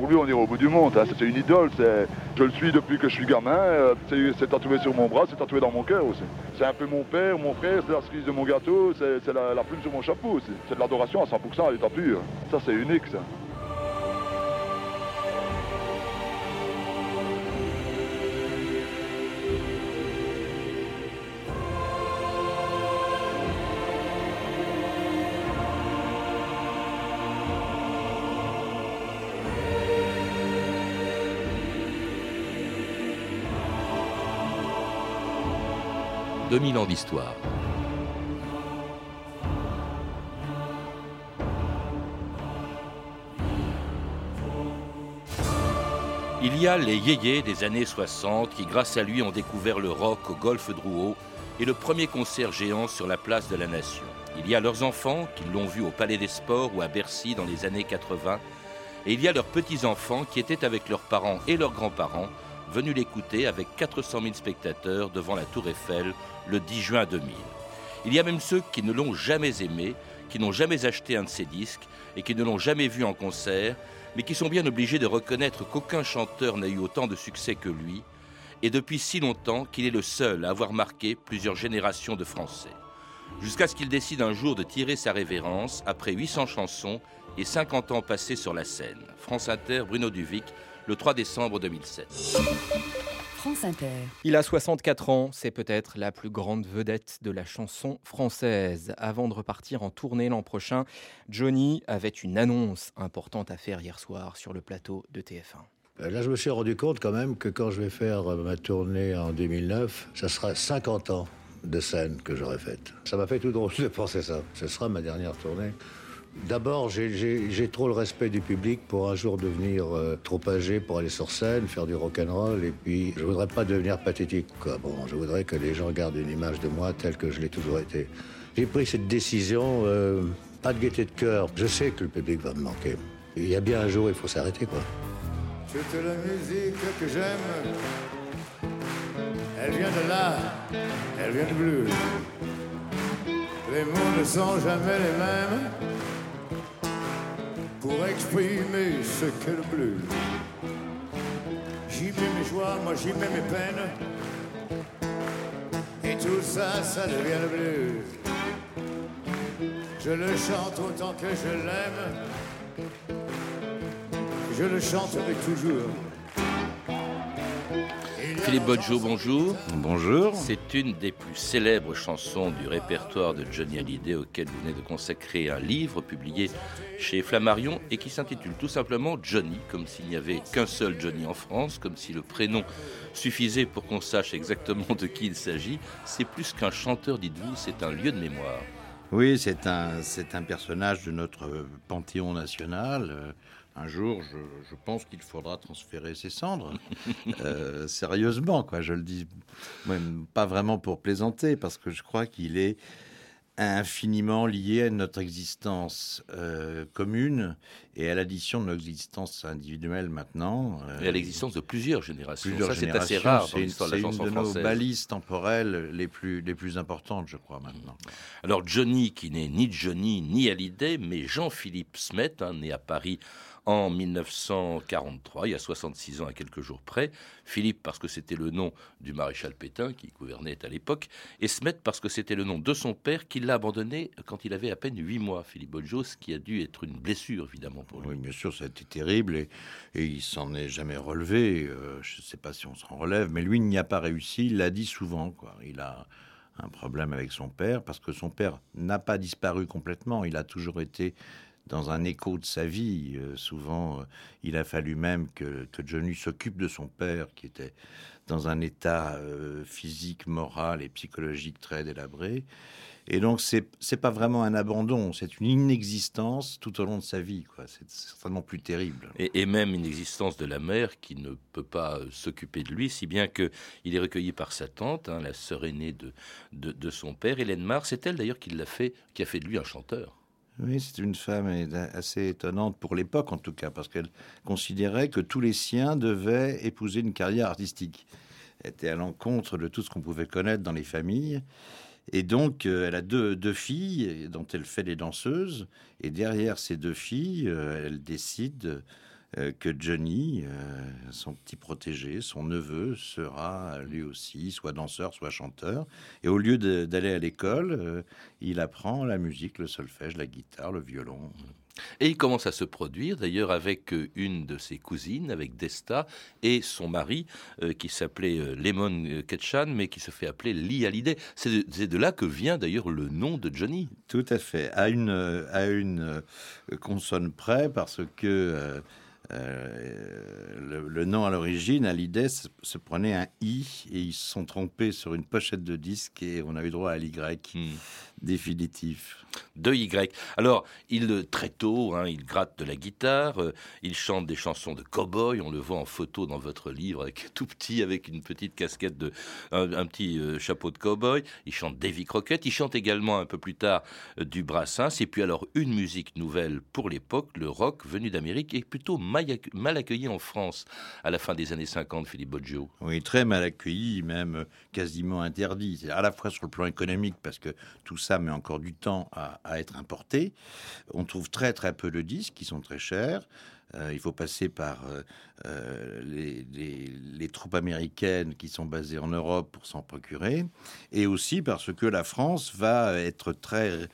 pour lui, on ira au bout du monde. Hein. C'est une idole. Je le suis depuis que je suis gamin. Euh, c'est tatoué sur mon bras, c'est tatoué dans mon cœur aussi. C'est un peu mon père, mon frère, c'est la cerise de mon gâteau, c'est la, plume sur mon chapeau. C'est de l'adoration à 100% à l'état pur. Ça, c'est unique, ça. 2000 ans d'histoire. Il y a les yéyés des années 60 qui, grâce à lui, ont découvert le rock au golfe Drouot et le premier concert géant sur la place de la Nation. Il y a leurs enfants qui l'ont vu au Palais des Sports ou à Bercy dans les années 80. Et il y a leurs petits-enfants qui étaient avec leurs parents et leurs grands-parents venus l'écouter avec 400 000 spectateurs devant la Tour Eiffel le 10 juin 2000. Il y a même ceux qui ne l'ont jamais aimé, qui n'ont jamais acheté un de ses disques et qui ne l'ont jamais vu en concert, mais qui sont bien obligés de reconnaître qu'aucun chanteur n'a eu autant de succès que lui, et depuis si longtemps qu'il est le seul à avoir marqué plusieurs générations de Français. Jusqu'à ce qu'il décide un jour de tirer sa révérence après 800 chansons et 50 ans passés sur la scène. France Inter, Bruno Duvic, le 3 décembre 2007. France Inter. Il a 64 ans, c'est peut-être la plus grande vedette de la chanson française. Avant de repartir en tournée l'an prochain, Johnny avait une annonce importante à faire hier soir sur le plateau de TF1. Euh, là, je me suis rendu compte quand même que quand je vais faire euh, ma tournée en 2009, ça sera 50 ans de scène que j'aurai faite. Ça m'a fait tout drôle de penser ça. Ce sera ma dernière tournée. D'abord, j'ai trop le respect du public pour un jour devenir euh, trop âgé pour aller sur scène, faire du rock'n'roll. Et puis, je voudrais pas devenir pathétique. Bon, je voudrais que les gens gardent une image de moi telle que je l'ai toujours été. J'ai pris cette décision, euh, pas de gaieté de cœur. Je sais que le public va me manquer. Il y a bien un jour, il faut s'arrêter, quoi. Toute la musique que j'aime, elle vient de là, elle vient de bleu. Les mots ne sont jamais les mêmes pour exprimer ce qu'est le bleu. J'y mets mes joies, moi j'y mets mes peines. Et tout ça, ça devient le bleu. Je le chante autant que je l'aime. Je le chanterai toujours. Philippe Bodjo, bonjour. Bonjour. C'est une des plus célèbres chansons du répertoire de Johnny Hallyday auquel vous venez de consacrer un livre publié chez Flammarion et qui s'intitule tout simplement Johnny, comme s'il n'y avait qu'un seul Johnny en France, comme si le prénom suffisait pour qu'on sache exactement de qui il s'agit. C'est plus qu'un chanteur, dites-vous, c'est un lieu de mémoire. Oui, c'est un, c'est un personnage de notre panthéon national. Euh, un jour, je, pense qu'il faudra transférer ses cendres. Euh, sérieusement, quoi. Je le dis, même pas vraiment pour plaisanter, parce que je crois qu'il est infiniment lié à notre existence euh, commune et à l'addition de notre existence individuelle maintenant. et à l'existence de plusieurs générations. Plusieurs Ça, c'est assez rare dans l'histoire de la chanson une de nos balises temporelles les plus, les plus importantes, je crois, maintenant. Alors, Johnny, qui n'est ni Johnny ni Hallyday, mais Jean-Philippe Smet, hein, né à Paris en 1943, il y a 66 ans à quelques jours près. Philippe parce que c'était le nom du maréchal Pétain qui gouvernait à l'époque, et Smet parce que c'était le nom de son père qui l'a abandonné quand il avait à peine 8 mois, Philippe Bodjos, qui a dû être une blessure évidemment pour lui. Oui, bien sûr, ça a été terrible et, il s'en est jamais relevé. Euh, je ne sais pas si on s'en relève, mais lui, n'y a pas réussi, il l'a dit souvent. Quoi. Il a un problème avec son père parce que son père n'a pas disparu complètement, il a toujours été dans un écho de sa vie. Euh, souvent, euh, il a fallu même que, que Johnny s'occupe de son père, qui était dans un état euh, physique, moral et psychologique très délabré. Et donc, c'est n'est pas vraiment un abandon, c'est une inexistence tout au long de sa vie. C'est certainement plus terrible. Et, même une existence de la mère qui ne peut pas s'occuper de lui, si bien qu'il est recueilli par sa tante, hein, la sœur aînée de, de, de son père, Hélène Mar. C'est elle d'ailleurs qui l'a fait, qui a fait de lui un chanteur. Oui, c'est une femme assez étonnante pour l'époque en tout cas, parce qu'elle considérait que tous les siens devaient épouser une carrière artistique. Elle était à l'encontre de tout ce qu'on pouvait connaître dans les familles. Et donc, euh, elle a deux, deux, filles dont elle fait des danseuses. Et derrière ces deux filles, euh, elle décide que Johnny, son petit protégé, son neveu, sera lui aussi soit danseur, soit chanteur. Et au lieu d'aller à l'école, il apprend la musique, le solfège, la guitare, le violon. Et il commence à se produire, d'ailleurs, avec euh, une de ses cousines, avec Desta, et son mari, euh, qui s'appelait euh, Lemon Ketchan, mais qui se fait appeler Lee Hallyday. C'est de, là que vient d'ailleurs le nom de Johnny. Tout à fait, à une, à une consonne près, parce que le, nom à l'origine, Hallyday, se, se, prenait un I, et ils se sont trompés sur une pochette de disque, et on a eu droit à l'Y. Hmm définitif. De Y. Alors, il très tôt, hein, il gratte de la guitare, euh, il chante des chansons de cow-boy. On le voit en photo dans votre livre, avec tout petit, avec une petite casquette de, un, petit euh, chapeau de cow-boy. Il chante Davy Crockett. Il chante également un peu plus tard euh, du Brassens. Et puis alors une musique nouvelle pour l'époque, le rock venu d'Amérique, est plutôt mal accueilli en France à la fin des années 50. Philippe Boggio. Oui, très mal accueilli, même quasiment interdit. À la fois sur le plan économique, parce que tout ça met encore du temps à, être importé. On trouve très très peu de disques qui sont très chers. Euh, il faut passer par euh, euh, les, troupes américaines qui sont basées en Europe pour s'en procurer, et aussi parce que la France va être très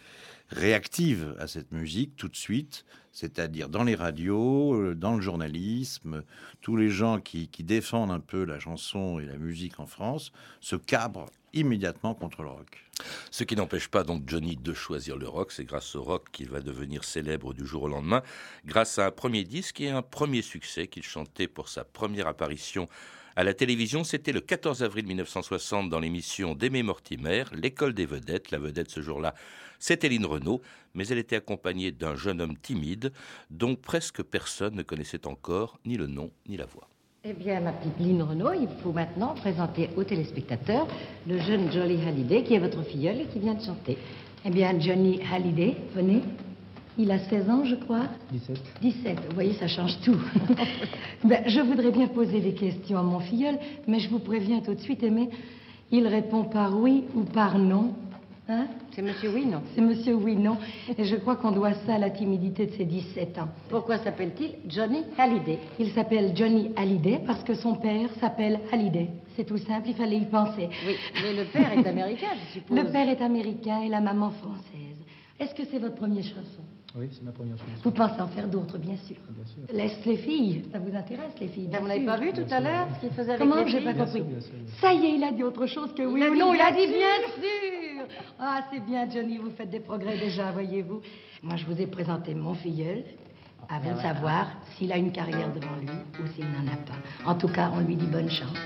réactive à cette musique tout de suite, c'est-à-dire dans les radios, dans le journalisme, tous les gens qui, qui, défendent un peu la chanson et la musique en France se cabrent immédiatement contre le rock. Ce qui n'empêche pas donc Johnny de choisir le rock, c'est grâce au rock qu'il va devenir célèbre du jour au lendemain, grâce à un premier disque et un premier succès qu'il chantait pour sa première apparition à la télévision, c'était le 14 avril 1960 dans l'émission d'Aimé Mortimer, L'école des vedettes. La vedette ce jour-là, c'était Lynn Renault, mais elle était accompagnée d'un jeune homme timide dont presque personne ne connaissait encore ni le nom ni la voix. Eh bien, ma petite Lynn Renault, il faut maintenant présenter aux téléspectateurs le jeune Johnny Hallyday, qui est votre filleul et qui vient de chanter. Eh bien, Johnny Hallyday, venez. Il a 16 ans, je crois 17. 17, vous voyez, ça change tout. ben, je voudrais bien poser des questions à mon filleul, mais je vous préviens tout de suite, Aimé, il répond par oui ou par non. Hein? C'est Monsieur Oui, non C'est Monsieur Oui, non. Et je crois qu'on doit ça à la timidité de ses 17 ans. Pourquoi s'appelle-t-il Johnny Hallyday? Il s'appelle Johnny Hallyday parce que son père s'appelle Hallyday. C'est tout simple, il fallait y penser. Oui, mais le père est américain, je suppose. Le père est américain et la maman française. Est-ce que c'est votre première chanson? Oui, c'est ma première chanson. Vous pensez en faire d'autres, bien sûr. Bien sûr. Laisse les filles. Ça vous intéresse, les filles Vous n'avez pas vu tout à l'heure ce qu'il faisait avec Comment les J'ai pas compris. Ça y est, il a dit autre chose que oui ou non. Il a dit bien sûr. Ah, c'est bien, Johnny, vous faites des progrès déjà, voyez-vous. Moi, je vous ai présenté mon filleul. À vous de savoir s'il a une carrière devant lui ou s'il n'en a pas. En tout cas, on lui dit bonne chance.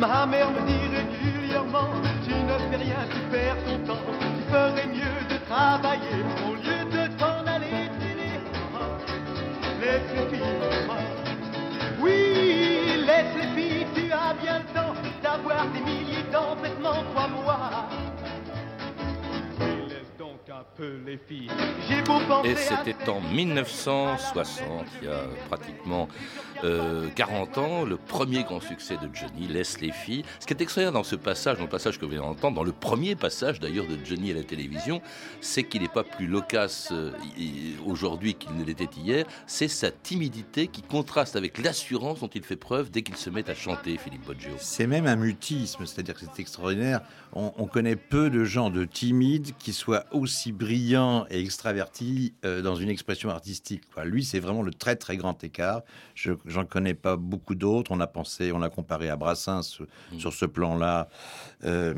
Ma mère me dit régulièrement, tu ne fais rien, tu perds ton temps. Tu ferais mieux de travailler au Et c'était en 1960, il y a pratiquement 40 euh, ans, le premier grand succès de Johnny, Laisse les filles. Ce qui est extraordinaire dans ce passage, dans le passage que vous venez d'entendre, dans le premier passage d'ailleurs de Johnny à la télévision, c'est qu'il n'est pas plus loquace euh, aujourd'hui qu'il ne l'était hier. C'est sa timidité qui contraste avec l'assurance dont il fait preuve dès qu'il se met à chanter, Philippe Boggio. C'est même un mutisme, c'est-à-dire que c'est extraordinaire. On, on, connaît peu de gens de timides qui soient aussi brillant et extraverti euh, dans une expression artistique. Lui, c'est vraiment le très très grand écart. Je j'en connais pas beaucoup d'autres. On a pensé, on l'a comparé à Brassens mm. sur ce plan-là euh,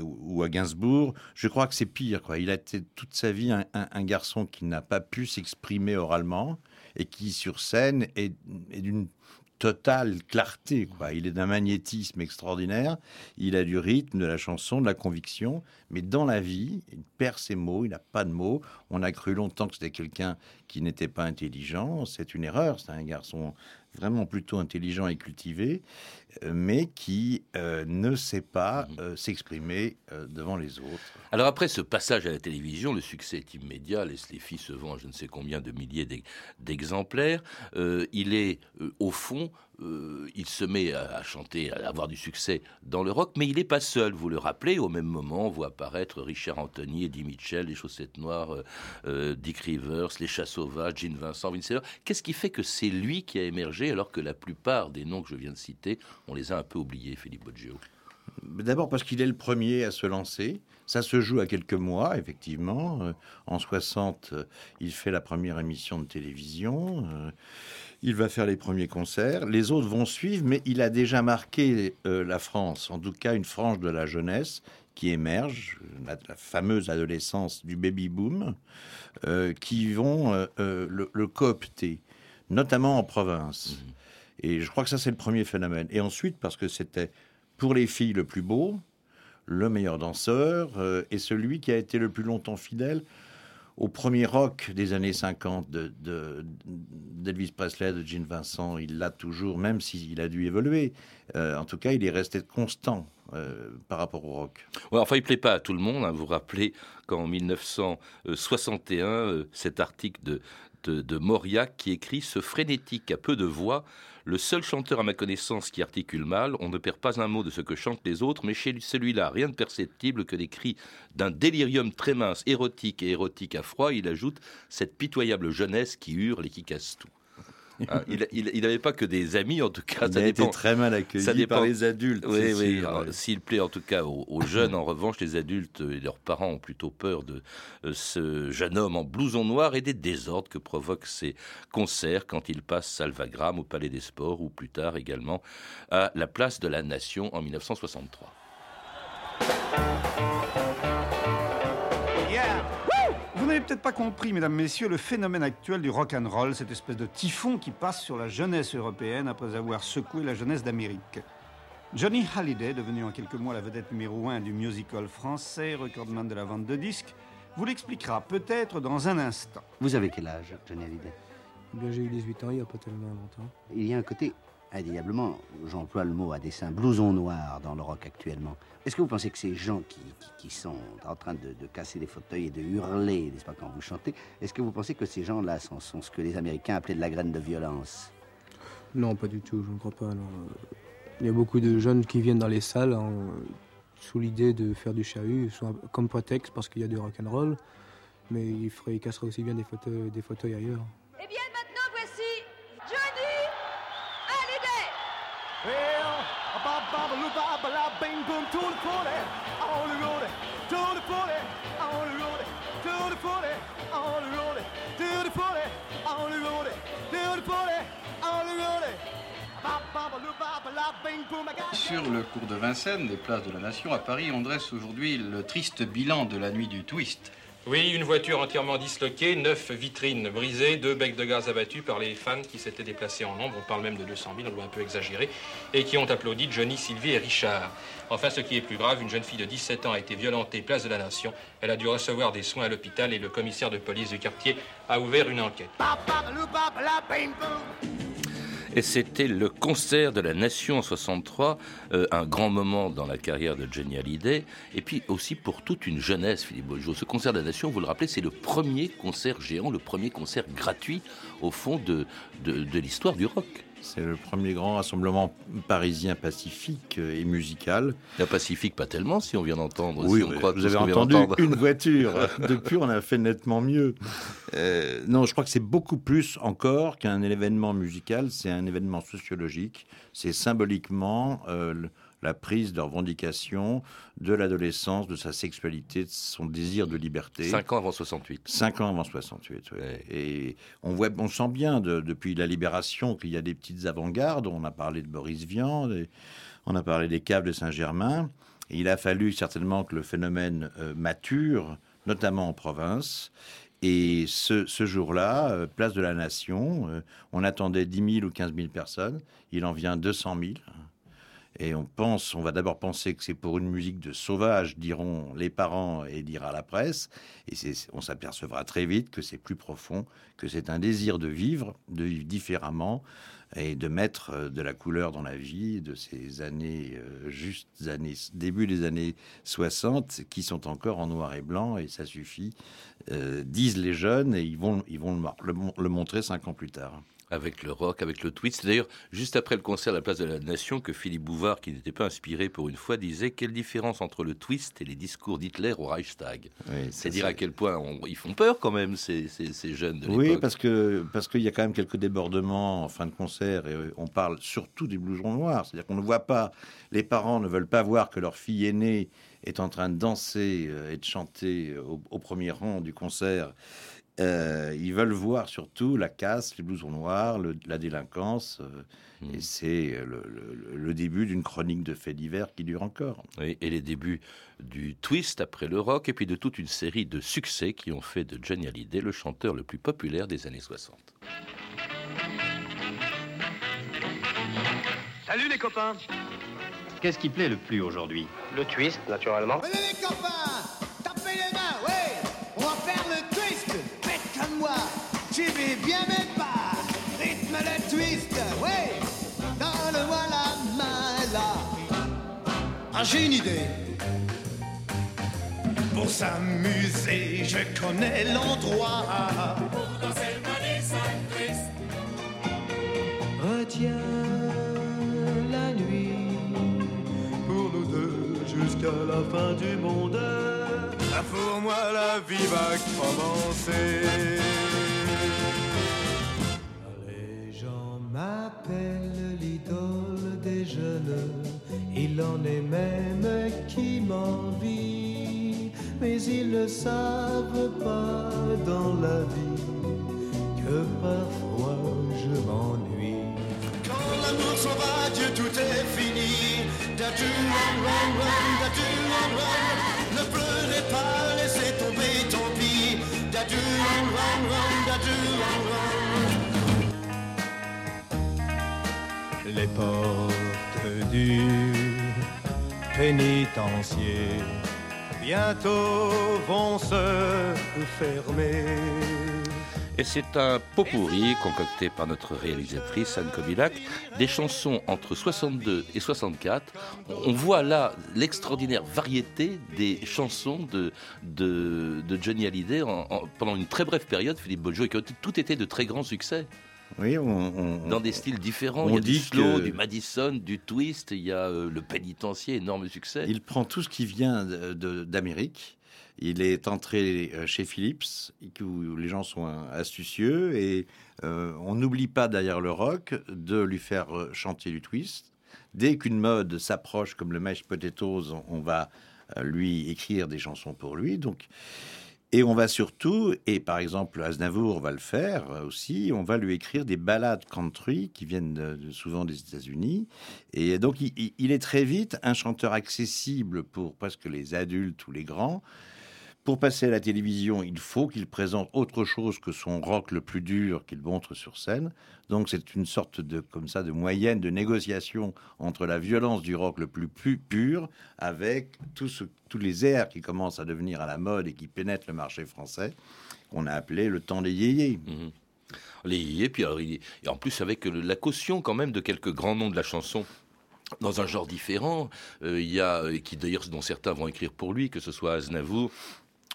ou à Gainsbourg. Je crois que c'est pire. Quoi. Il a été toute sa vie un, garçon qui n'a pas pu s'exprimer oralement et qui sur scène est d'une totale clarté. Quoi. Il est d'un magnétisme extraordinaire. Il a du rythme, de la chanson, de la conviction. Mais dans la vie, il perd ses mots. Il n'a pas de mots. On a cru longtemps que c'était quelqu'un qui n'était pas intelligent. C'est une erreur. C'est un garçon vraiment plutôt intelligent et cultivé, euh, mais qui euh, ne sait pas mhm. euh, s'exprimer devant les autres. Alors après ce passage à la télévision, le succès est immédiat, les, les filles se vendent je ne sais combien de milliers d'exemplaires. il est au fond euh, il se met à, chanter, à avoir du succès dans le rock, mais il n'est pas seul. Vous le rappelez, au même moment, on voit apparaître Richard Anthony, Eddie Mitchell, les Chaussettes Noires, euh, euh, Dick Rivers, les Chats Sauvages, Gene Vincent, Vince Qu'est-ce qui fait que c'est lui qui a émergé alors que la plupart des noms que je viens de citer, on les a un peu oubliés, Philippe Boggio? D'abord parce qu'il est le premier à se lancer. Ça se joue à quelques mois, effectivement. En 60, il fait la première émission de télévision. Il va faire les premiers concerts. Les autres vont suivre, mais il a déjà marqué euh, la France, en tout cas une frange de la jeunesse qui émerge, la, fameuse adolescence du baby boom, euh, qui vont euh, le, coopter, notamment en province. Mmh. Et je crois que ça, c'est le premier phénomène. Et ensuite, parce que c'était pour les filles le plus beau, le meilleur danseur et celui qui a été le plus longtemps fidèle au premier rock des années 50 d'Elvis de, Presley, de Gene Vincent, il l'a toujours, même s'il a dû évoluer. Euh, en tout cas, il est resté constant euh, par rapport au rock. Enfin, il plaît pas à tout le monde. Hein. Vous vous rappelez qu'en 1961, euh, cet article de, de, de Mauriac qui écrit Ce frénétique à peu de voix le seul chanteur à ma connaissance qui articule mal, on ne perd pas un mot de ce que chantent les autres, mais chez celui-là, rien de perceptible que des cris d'un délirium très mince, érotique et érotique à froid. Il ajoute cette pitoyable jeunesse qui hurle et qui casse tout. Hein, il n'avait pas que des amis, en tout cas. Il a été très mal accueilli ça dépend. par les adultes. Oui, oui. S'il plaît en tout cas aux, jeunes, en revanche, les adultes et leurs parents ont plutôt peur de euh, ce jeune homme en blouson noir et des désordres que provoquent ces concerts quand il passe Salvagram au Palais des Sports ou plus tard également à la Place de la Nation en 1963. Vous n'avez peut-être pas compris, mesdames, messieurs, le phénomène actuel du rock and roll, cette espèce de typhon qui passe sur la jeunesse européenne après avoir secoué la jeunesse d'Amérique. Johnny Hallyday, devenu en quelques mois la vedette numéro un du musical français, recordman de la vente de disques, vous l'expliquera peut-être dans un instant. Vous avez quel âge, Johnny Hallyday? Eh J'ai eu 18 ans il n'y a pas tellement longtemps. Il y a un côté indéniablement, j'emploie le mot à dessein, blouson noir dans le rock actuellement. Est-ce que vous pensez que ces gens qui, sont en train de, casser des fauteuils et de hurler, n'est-ce pas, quand vous chantez, est-ce que vous pensez que ces gens-là sont, ce que les Américains appelaient de la graine de violence? Non, pas du tout, je ne crois pas. Il y a beaucoup de jeunes qui viennent dans les salles sous l'idée de faire du chahut, comme prétexte parce qu'il y a du rock and roll, mais ils, feraient, ils casseraient aussi bien des des fauteuils ailleurs. Eh bien, maintenant, voici Johnny sur le cours de Vincennes, des places de la Nation à Paris, on dresse aujourd'hui le triste bilan de la nuit du twist. Oui, une voiture entièrement disloquée, neuf vitrines brisées, deux becs de gaz abattus par les fans qui s'étaient déplacés en nombre, on parle même de 200 000, on doit un peu exagérer, et qui ont applaudi Johnny, Sylvie et Richard. Enfin, ce qui est plus grave, une jeune fille de 17 ans a été violentée place de la Nation. Elle a dû recevoir des soins à l'hôpital et le commissaire de police du quartier a ouvert une enquête. Et c'était le concert de la Nation en 63, euh, un grand moment dans la carrière de Johnny Hallyday, et puis aussi pour toute une jeunesse, Philippe Beaujou. Ce concert de la Nation, vous le rappelez, c'est le premier concert géant, le premier concert gratuit, au fond, de l'histoire du rock. C'est le premier grand rassemblement parisien pacifique et musical. La pacifique, pas tellement, si on vient d'entendre. Oui, vous avez entendu une voiture. Depuis, on a fait nettement mieux. Euh, non, je crois que c'est beaucoup plus encore qu'un événement musical. C'est un événement sociologique. C'est symboliquement euh, la prise de revendication de l'adolescence, de sa sexualité, de son désir de liberté. Cinq ans avant 68. Cinq ans avant 68, oui. Et on, voit, on sent bien depuis la libération qu'il y a des petites avant-gardes. On a parlé de Boris Vian, on a parlé des caves de Saint-Germain. Il a fallu certainement que le phénomène euh, mature, notamment en province. Et ce, jour-là, euh, place de la Nation, euh, on attendait 10 000 ou 15 000 personnes. Il en vient 200 000. Et on pense, on va d'abord penser que c'est pour une musique de sauvage, diront les parents et dira la presse. Et on s'apercevra très vite que c'est plus profond, que c'est un désir de vivre, de vivre différemment et de mettre euh, de la couleur dans la vie de ces années, euh, juste années, début des années 60, qui sont encore en noir et blanc, et ça suffit, euh, disent les jeunes, et ils vont, ils vont le, le montrer cinq ans plus tard. Avec le rock, avec le twist. C'est d'ailleurs juste après le concert à la place de la Nation que Philippe Bouvard, qui n'était pas inspiré pour une fois, disait quelle différence entre le twist et les discours d'Hitler au Reichstag? c'est dire à quel point ils font peur quand même ces, ces, jeunes de Oui, parce que parce qu'il y a quand même quelques débordements en fin de concert et on parle surtout des blousons noirs. C'est-à-dire qu'on ne voit pas, les parents ne veulent pas voir que leur fille aînée est en train de danser euh, et de chanter au premier rang du concert euh, ils veulent voir surtout la casse, les blousons noirs, la délinquance. Euh, et hmm. c'est le, début d'une chronique de faits divers qui dure encore. et les débuts du twist après le rock, et puis de toute une série de succès qui ont fait de Johnny Hallyday le chanteur le plus populaire des années 60. Salut les copains Qu'est-ce qui plaît le plus aujourd'hui? Le twist, naturellement. les copains j'ai une idée. Pour s'amuser, je connais l'endroit. Pour danser le. Retiens la nuit. Pour nous deux, jusqu'à la fin du monde. Pour moi, la vie va commencer. Ils ne savent pas dans la vie que parfois je m'ennuie. Quand l'amour s'en va, Dieu, tout est fini. Da -du -run, run, run, da -du. Ne pleurez pas, laissez tomber, tant pis. Dadu, run, run, run, run. Les portes du pénitencier bientôt vont se fermer. Et c'est un pot pourri concocté par notre réalisatrice Anne Kobilac, des chansons entre 62 et 64. On voit là l'extraordinaire variété des chansons de, Johnny Hallyday pendant une très brève période, Philippe Bojo, et qui ont tout été de très grands succès. Oui, on, dans des styles différents. il y a du slow, du Madison, du twist. Il y a euh, le pénitencier, énorme succès. Il prend tout ce qui vient d'Amérique il est entré euh, chez Philips, où les gens sont astucieux, et euh, on n'oublie pas derrière le rock de lui faire euh, chanter du twist. Dès qu'une mode s'approche, comme le Mash Potatoes, on va lui écrire des chansons pour lui. Donc, et on va surtout, et par exemple Aznavour va le faire aussi, on va lui écrire des ballades country qui viennent souvent des États-Unis. Et donc il, est très vite un chanteur accessible pour presque les adultes ou les grands. Pour passer à la télévision, il faut qu'il présente autre chose que son rock le plus dur qu'il montre sur scène. Donc c'est une sorte de comme ça de moyenne de négociation entre la violence du rock le plus, pur avec tous les airs qui commencent à devenir à la mode et qui pénètrent le marché français, qu'on a appelé le temps des yéyés. Mhm. Les yéyés, puis et en plus avec la caution quand même de quelques grands noms de la chanson dans un genre différent. Euh, il y a, qui d'ailleurs dont certains vont écrire pour lui, que ce soit Aznavour,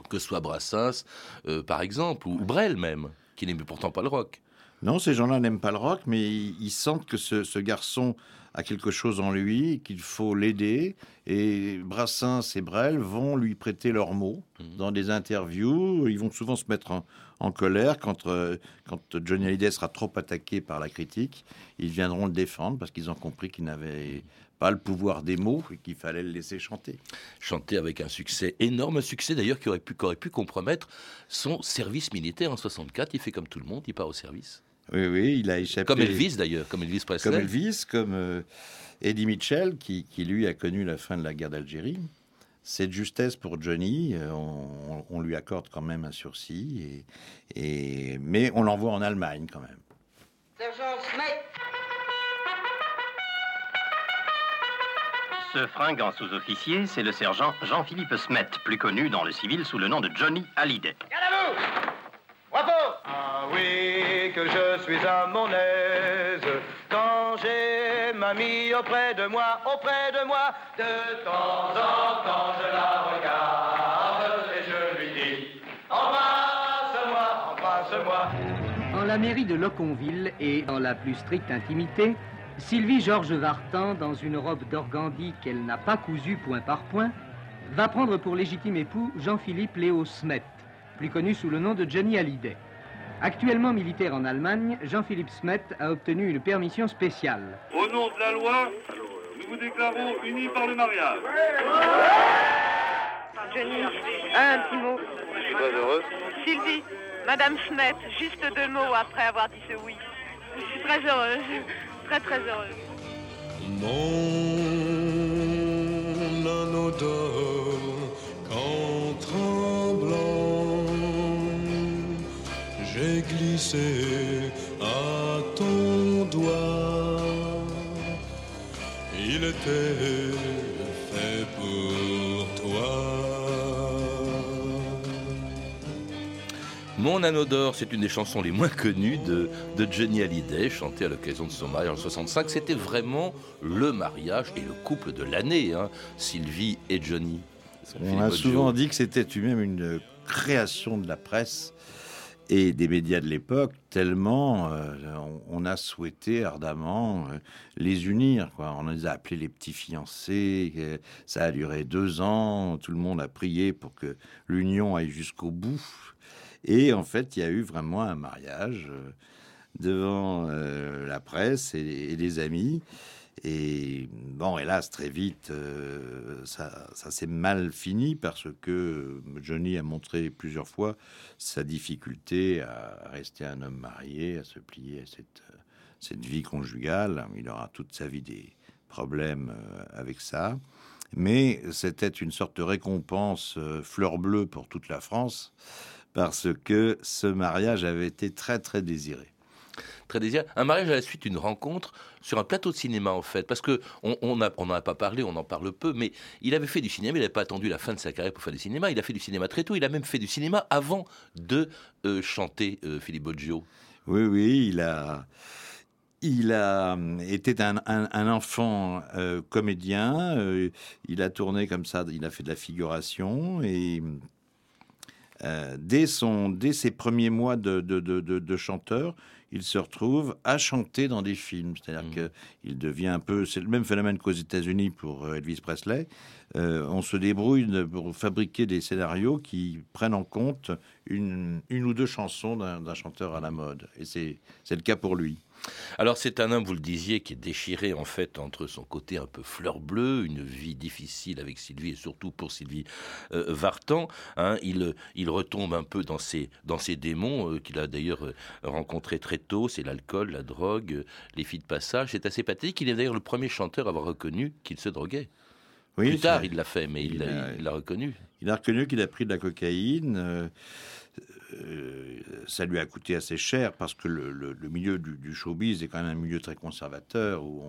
que ce soit Brassens, euh, par exemple, ou, Brel même, qui n'aime pourtant pas le rock. Non, ces gens-là n'aiment pas le rock, mais ils, sentent que ce, garçon a quelque chose en lui, qu'il faut l'aider. Et Brassens et Brel vont lui prêter leurs mots mhm. dans des interviews. Ils vont souvent se mettre en, colère quand, euh, quand Johnny Hallyday sera trop attaqué par la critique. Ils viendront le défendre parce qu'ils ont compris qu'il n'avait pas le pouvoir des mots et qu'il fallait le laisser chanter. Chanter avec un succès, énorme succès d'ailleurs qui aurait pu, aurait pu compromettre son service militaire en 64. Il fait comme tout le monde, il part au service. Oui, oui, il a échappé. Comme Elvis d'ailleurs, comme Elvis Presley. Comme Elvis, comme euh, Eddie Mitchell, qui, lui a connu la fin de la guerre d'Algérie. Cette justesse pour Johnny, euh, on, lui accorde quand même un sursis, et, mais on l'envoie en Allemagne quand même. Sergent Smith Ce fringant sous-officier, c'est le sergent Jean-Philippe Smet, plus connu dans le civil sous le nom de Johnny Hallyday. Garde à vous Ah oui, que je suis à mon aise quand j'ai mamie auprès de moi, auprès de moi. De temps en temps, je la regarde et je lui dis Embrasse-moi, embrasse-moi. la mairie de Loconville et dans la plus stricte intimité, Sylvie Georges Vartan, dans une robe d'organdi qu'elle n'a pas cousue point par point, va prendre pour légitime époux Jean-Philippe Léo Smet, plus connu sous le nom de Johnny Hallyday. Actuellement militaire en Allemagne, Jean-Philippe Smet a obtenu une permission spéciale. Au nom de la loi, nous vous déclarons unis par le mariage. Johnny, un petit mot. Je suis très heureux. Sylvie, Madame Smet, juste deux mots après avoir dit ce oui. Je suis très heureuse, très très heureuse. Mon j'ai glissé à ton doigt. Il était fait pour toi. Mon anneau d'or, c'est une des chansons les moins connues de, de Johnny Hallyday, chantée à l'occasion de son mariage en 65. C'était vraiment le mariage et le couple de l'année, hein, Sylvie et Johnny. On a souvent dit que c'était même une création de la presse et des médias de l'époque, tellement euh, on, a souhaité ardemment euh, les unir. Quoi. On les a appelés les petits fiancés. euh, Ça a duré deux ans. Tout le monde a prié pour que l'union aille jusqu'au bout. Et en fait, il y a eu vraiment un mariage devant la presse et, et les amis. Et bon, hélas, très vite, euh, ça, ça s'est mal fini parce que Johnny a montré plusieurs fois sa difficulté à rester un homme marié, à se plier à cette, cette vie conjugale. Il aura toute sa vie des problèmes euh, avec ça. Mais c'était une sorte de récompense euh, fleur bleue pour toute la France parce que ce mariage avait été très, très désiré. Très. Un mariage à la suite d'une rencontre sur un plateau de cinéma, en fait. Parce que on n'en a pas parlé, on en parle peu, mais il avait fait du cinéma, il n'avait pas attendu la fin de sa carrière pour faire du cinéma. Il a fait du cinéma très tôt, il a même fait du cinéma avant de euh, chanter euh, Philippe Boggio. Oui, oui, il a, il a euh, été un, enfant comédien. il a tourné comme ça, il a fait de la figuration et euh, dès, son, dès ses premiers mois de, de, de- chanteur, il se retrouve à chanter dans des films. C'est-à-dire que il devient un peu, c'est le même phénomène qu'aux États-Unis pour euh, Elvis Presley. Euh, on se débrouille pour fabriquer des scénarios qui prennent en compte une, une ou deux chansons d'un chanteur à la mode. Et c'est le cas pour lui. Alors c'est un homme, vous le disiez, qui est déchiré en fait entre son côté un peu fleur bleue, une vie difficile avec Sylvie et surtout pour Sylvie euh, Vartan. hein. il, il retombe un peu dans ses, dans ses démons euh, qu'il a d'ailleurs euh, rencontrés très tôt. C'est l'alcool, la drogue, euh, les filles de passage. C'est assez pathétique. Il est d'ailleurs le premier chanteur à avoir reconnu qu'il se droguait. Oui, Plus tard, il l'a fait, mais il l'a reconnu. Il a reconnu qu'il a pris de la cocaïne. Euh, ça lui a coûté assez cher parce que le, le- le milieu du, du showbiz est quand même un milieu très conservateur où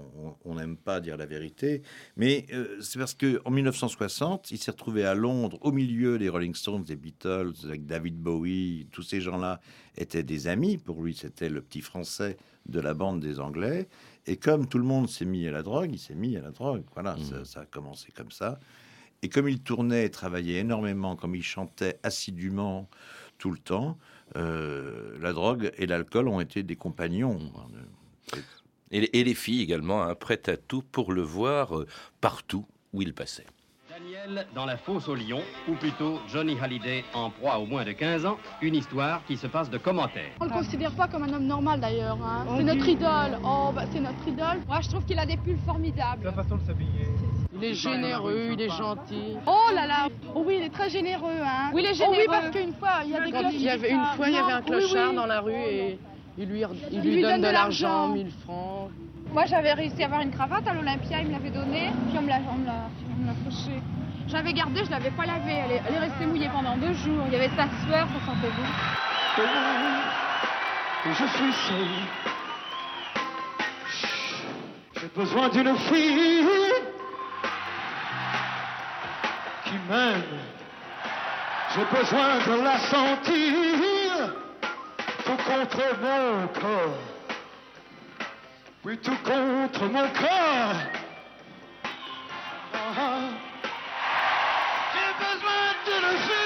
on- n'aime pas dire la vérité. Mais euh, c'est parce que en 1960, il s'est retrouvé à Londres au milieu des Rolling Stones, des Beatles, avec David Bowie. Tous ces gens-là étaient des amis. Pour lui, c'était le petit français de la bande des Anglais. Et comme tout le monde s'est mis à la drogue, il s'est mis à la drogue. Voilà, ça, ça a commencé comme ça. Et comme il tournait et travaillait énormément, comme il chantait assidûment tout le temps, euh, la drogue et l'alcool ont été des compagnons. Et, les- et les filles également, hein, prêtes à tout pour le voir euh, partout où il passait. Daniel dans la fosse au lion, ou plutôt Johnny Hallyday en proie au moins de 15 ans, une histoire qui se passe de commentaires. On le considère pas comme un homme normal d'ailleurs. hein. Oh C'est notre idole. Oh, bah, c'est notre idole. Moi, je trouve qu'il a des pulls formidables. La façon de s'habiller. Il est généreux, il est gentil. Oh là là. Oh oui, il est très généreux. Hein. Oui, il est Oh oui, généreux. parce qu'une fois, il y a des gosses il y avait une fois, il y avait un oui, clochard oui. dans la rue et il lui, il Il lui lui donne donne de l'argent, l'argent. 1000 francs. Moi, j'avais réussi à avoir une cravate à l'Olympia, il me l'avait donnée, puis on me l'a, fauchée. Je l'avais gardée, je l'avais pas lavée, elle est, elle est restée mouillée pendant deux jours. Il y avait sa sueur, ça sentait bon. Et je suis seul. J'ai besoin d'une fille qui. J'ai besoin de la sentir tout contre mon corps. Oui, tout contre mon corps. Ah, J'ai besoin d'une fille.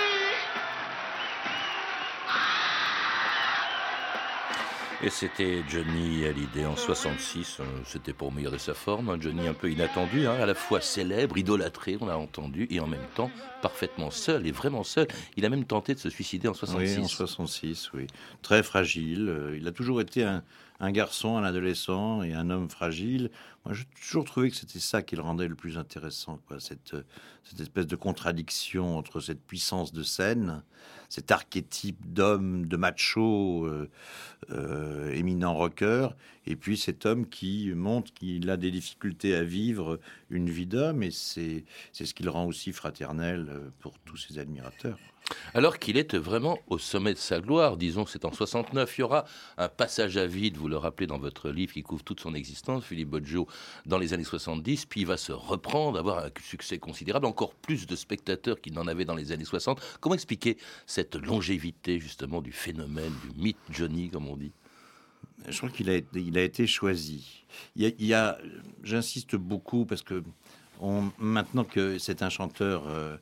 Et c'était Johnny Hallyday en 66. euh, C'était pour meilleur de sa forme. Un Johnny un peu inattendu, hein, à la fois célèbre, idolâtré, on l'a entendu, et en même temps parfaitement seul, et vraiment seul. Il a même tenté de se suicider en 66. Oui, en 66, oui. Très fragile. Euh, Il a toujours été un, un garçon, un adolescent et un homme fragile. Moi, j'ai toujours trouvé que c'était ça qui le rendait le plus intéressant, euh, cette espèce de contradiction entre cette puissance de scène, cet archétype d'homme, de macho, euh, euh, éminent rocker, et puis cet homme qui montre qu'il a des difficultés à vivre une vie d'homme, et c'est ce qui le rend aussi fraternel pour tous ses admirateurs. Alors qu'il est vraiment au sommet de sa gloire, disons, c'est en 69, il y aura un passage à vide, vous le rappelez dans votre livre qui couvre toute son existence, Philippe Boggio, dans les années 70, puis il va se reprendre, avoir un succès considérable, encore plus de spectateurs qu'il n'en avait dans les années 60. Comment expliquer cette longévité, justement, du phénomène, du mythe Johnny, comme on dit? Je crois qu'il a, il a été choisi. Il j'insiste beaucoup parce que maintenant que c'est un chanteur euh,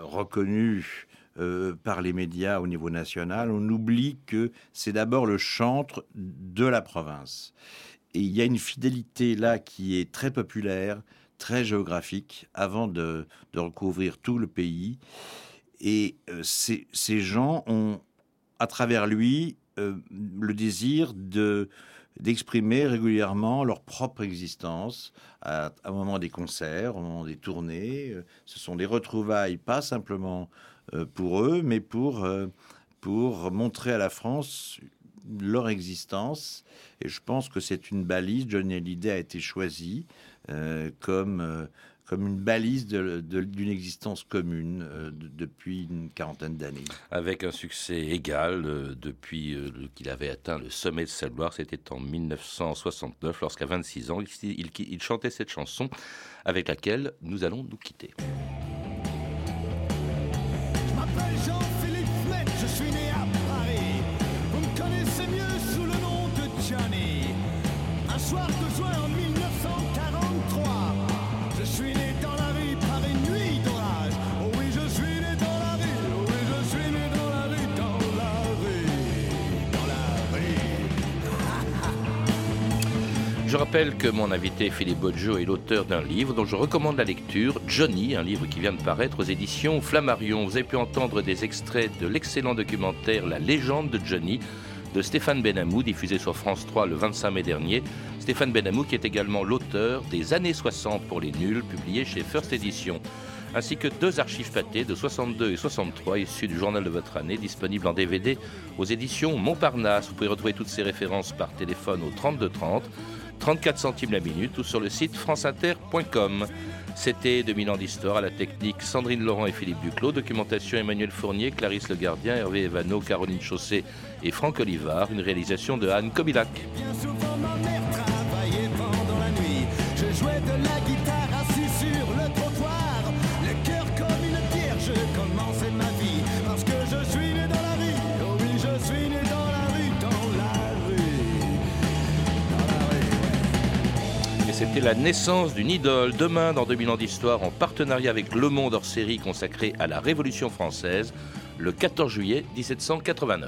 reconnu euh, par les médias au niveau national, on oublie que c'est d'abord le chantre de la province. Et il y a une fidélité là qui est très populaire, très géographique, avant de, recouvrir tout le pays. Et euh, ces, gens ont, à travers lui, euh, le désir de d'exprimer régulièrement leur propre existence à, à un moment des concerts, au moment des tournées. Ce sont des retrouvailles, pas simplement pour eux, mais pour, euh, pour montrer à la France leur existence. Et je pense que c'est une balise. Johnny Hallyday a été choisi euh, comme, euh, comme une balise d'une existence commune euh, de- depuis une quarantaine d'années. Avec un succès égal euh, depuis euh, qu'il avait atteint le sommet de sa gloire, c'était en 1969, lorsqu'à 26 ans, il chantait cette chanson avec laquelle nous allons nous quitter. Je rappelle que mon invité Philippe Boggio est l'auteur d'un livre dont je recommande la lecture, Johnny, un livre qui vient de paraître aux éditions Flammarion. Vous avez pu entendre des extraits de l'excellent documentaire La légende de Johnny de Stéphane Benamou, diffusé sur France 3 le 25 mai dernier. Stéphane Benamou qui est également l'auteur des années 60 pour les nuls, publié chez First Edition ainsi que deux archives pâtées de 62 et 63 issues du journal de votre année, disponibles en DVD aux éditions Montparnasse. Vous pouvez retrouver toutes ces références par téléphone au 32 30, 34 centimes la minute ou sur le site franceinter.com. C'était 2000 ans d'histoire à la technique Sandrine Laurent et Philippe Duclos, documentation Emmanuel Fournier, Clarisse Le Gardien, Hervé Evano, Caroline Chausset et Franck Olivard, une réalisation de Anne Kobilac. C'était la naissance d'une idole. Demain, dans 2000 ans d'histoire, en partenariat avec Le Monde hors série consacré à la Révolution française, le 14 juillet 1789.